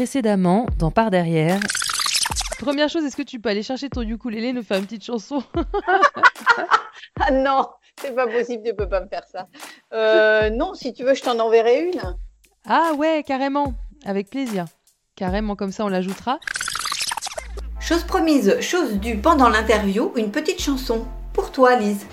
précédemment dans Par derrière. Première chose, est-ce que tu peux aller chercher ton ukulélé et nous faire une petite chanson? Ah non, c'est pas possible, tu peux pas me faire ça. Euh, non, si tu veux, je t'en enverrai une. Ah ouais, carrément, avec plaisir. Carrément, comme ça on l'ajoutera. Chose promise, chose due pendant l'interview, une petite chanson. Pour toi, Lise.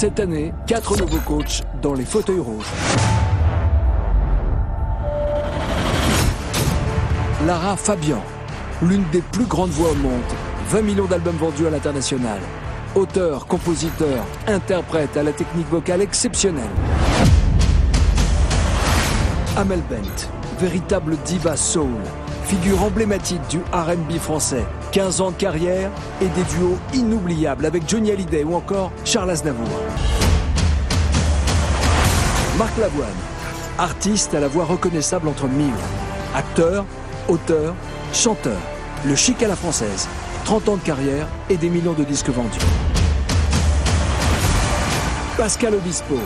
Cette année, quatre nouveaux coachs dans les fauteuils rouges. Lara Fabian, l'une des plus grandes voix au monde, 20 millions d'albums vendus à l'international. Auteur, compositeur, interprète à la technique vocale exceptionnelle. Amel Bent, véritable diva soul, figure emblématique du RB français. 15 ans de carrière et des duos inoubliables avec Johnny Hallyday ou encore Charles Aznavour. Marc Lavoine, artiste à la voix reconnaissable entre mille. Acteur, auteur, chanteur. Le chic à la française. 30 ans de carrière et des millions de disques vendus. Pascal Obispo,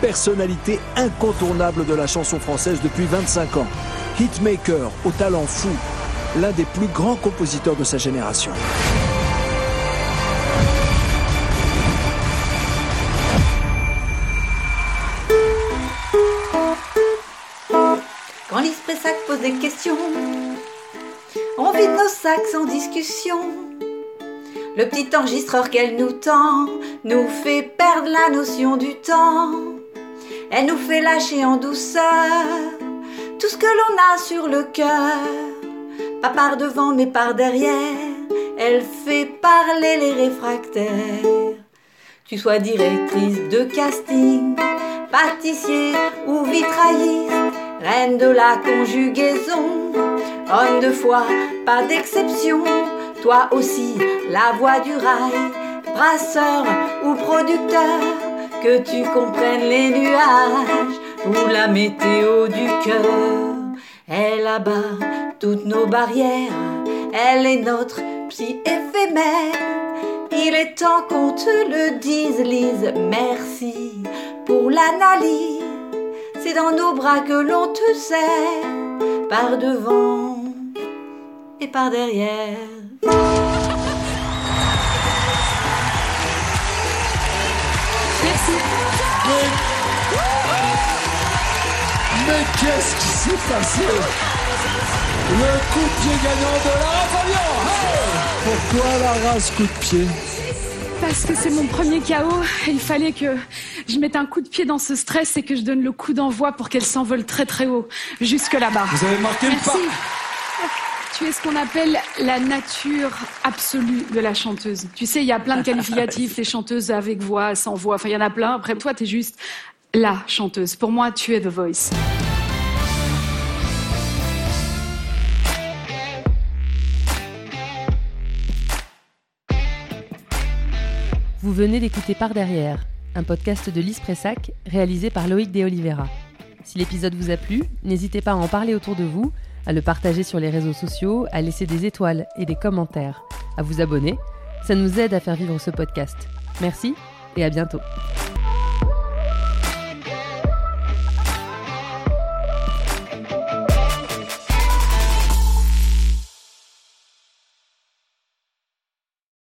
personnalité incontournable de la chanson française depuis 25 ans. Hitmaker au talent fou, l'un des plus grands compositeurs de sa génération. Quand Pressac pose des questions, on vide nos sacs sans discussion. Le petit enregistreur qu'elle nous tend nous fait perdre la notion du temps. Elle nous fait lâcher en douceur tout ce que l'on a sur le cœur. Pas par devant mais par derrière, elle fait parler les réfractaires. Tu sois directrice de casting, pâtissier ou vitrailliste, reine de la conjugaison, homme de foi, pas d'exception. Toi aussi, la voix du rail, brasseur ou producteur, que tu comprennes les nuages ou la météo du cœur. Elle abat toutes nos barrières, elle est notre psy éphémère. Il est temps qu'on te le dise, Lise, merci pour l'analyse. C'est dans nos bras que l'on te serre, par devant et par derrière. Merci. Mais qu'est-ce qui s'est passé Le coup de pied gagnant de Lara Fabian Pourquoi Lara ce coup de pied Parce que c'est mon premier et il fallait que je mette un coup de pied dans ce stress et que je donne le coup d'envoi pour qu'elle s'envole très très haut, jusque là-bas. Vous avez marqué le pas tu es ce qu'on appelle la nature absolue de la chanteuse. Tu sais, il y a plein de qualificatifs, les chanteuses avec voix, sans voix, enfin il y en a plein. Après, toi, tu es juste la chanteuse. Pour moi, tu es The Voice. Vous venez d'écouter Par derrière, un podcast de Lise Pressac réalisé par Loïc De Oliveira. Si l'épisode vous a plu, n'hésitez pas à en parler autour de vous, à le partager sur les réseaux sociaux, à laisser des étoiles et des commentaires, à vous abonner. Ça nous aide à faire vivre ce podcast. Merci et à bientôt.